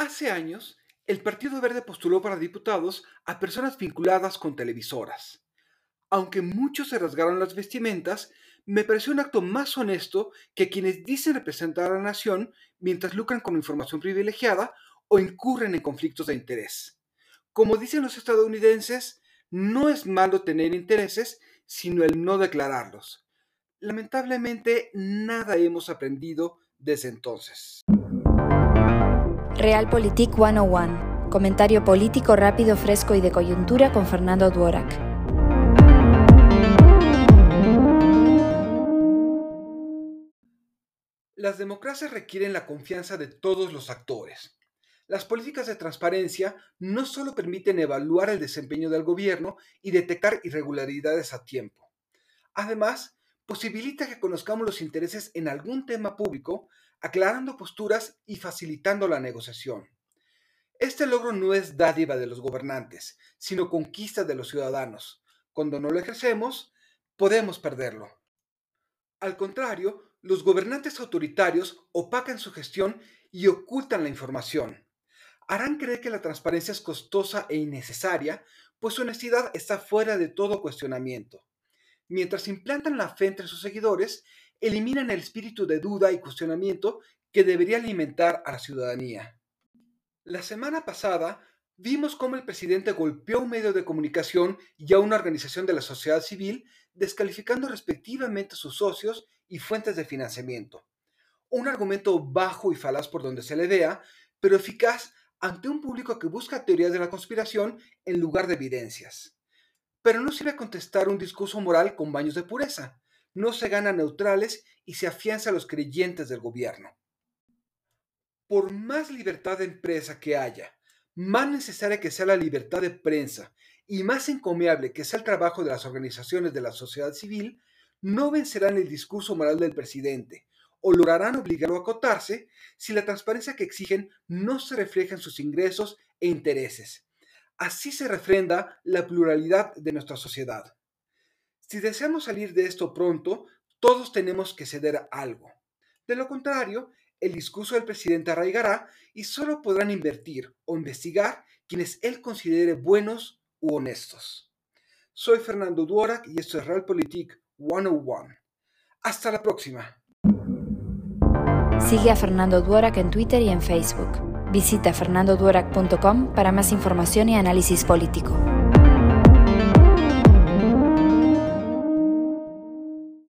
Hace años, el Partido Verde postuló para diputados a personas vinculadas con televisoras. Aunque muchos se rasgaron las vestimentas, me pareció un acto más honesto que quienes dicen representar a la nación mientras lucran con información privilegiada o incurren en conflictos de interés. Como dicen los estadounidenses, no es malo tener intereses, sino el no declararlos. Lamentablemente, nada hemos aprendido desde entonces. Realpolitik 101. Comentario político rápido, fresco y de coyuntura con Fernando Duorak. Las democracias requieren la confianza de todos los actores. Las políticas de transparencia no solo permiten evaluar el desempeño del gobierno y detectar irregularidades a tiempo. Además, posibilita que conozcamos los intereses en algún tema público aclarando posturas y facilitando la negociación. Este logro no es dádiva de los gobernantes, sino conquista de los ciudadanos. Cuando no lo ejercemos, podemos perderlo. Al contrario, los gobernantes autoritarios opacan su gestión y ocultan la información. Harán creer que la transparencia es costosa e innecesaria, pues su honestidad está fuera de todo cuestionamiento. Mientras implantan la fe entre sus seguidores, eliminan el espíritu de duda y cuestionamiento que debería alimentar a la ciudadanía. La semana pasada vimos cómo el presidente golpeó a un medio de comunicación y a una organización de la sociedad civil, descalificando respectivamente a sus socios y fuentes de financiamiento. Un argumento bajo y falaz por donde se le vea, pero eficaz ante un público que busca teorías de la conspiración en lugar de evidencias. Pero no sirve contestar un discurso moral con baños de pureza no se gana neutrales y se afianza a los creyentes del gobierno. Por más libertad de empresa que haya, más necesaria que sea la libertad de prensa y más encomiable que sea el trabajo de las organizaciones de la sociedad civil, no vencerán el discurso moral del presidente o lograrán obligarlo a acotarse si la transparencia que exigen no se refleja en sus ingresos e intereses. Así se refrenda la pluralidad de nuestra sociedad. Si deseamos salir de esto pronto, todos tenemos que ceder algo. De lo contrario, el discurso del presidente arraigará y solo podrán invertir o investigar quienes él considere buenos u honestos. Soy Fernando Duorak y esto es Realpolitik 101. Hasta la próxima. Sigue a Fernando Duorak en Twitter y en Facebook. Visita fernandoduorak.com para más información y análisis político.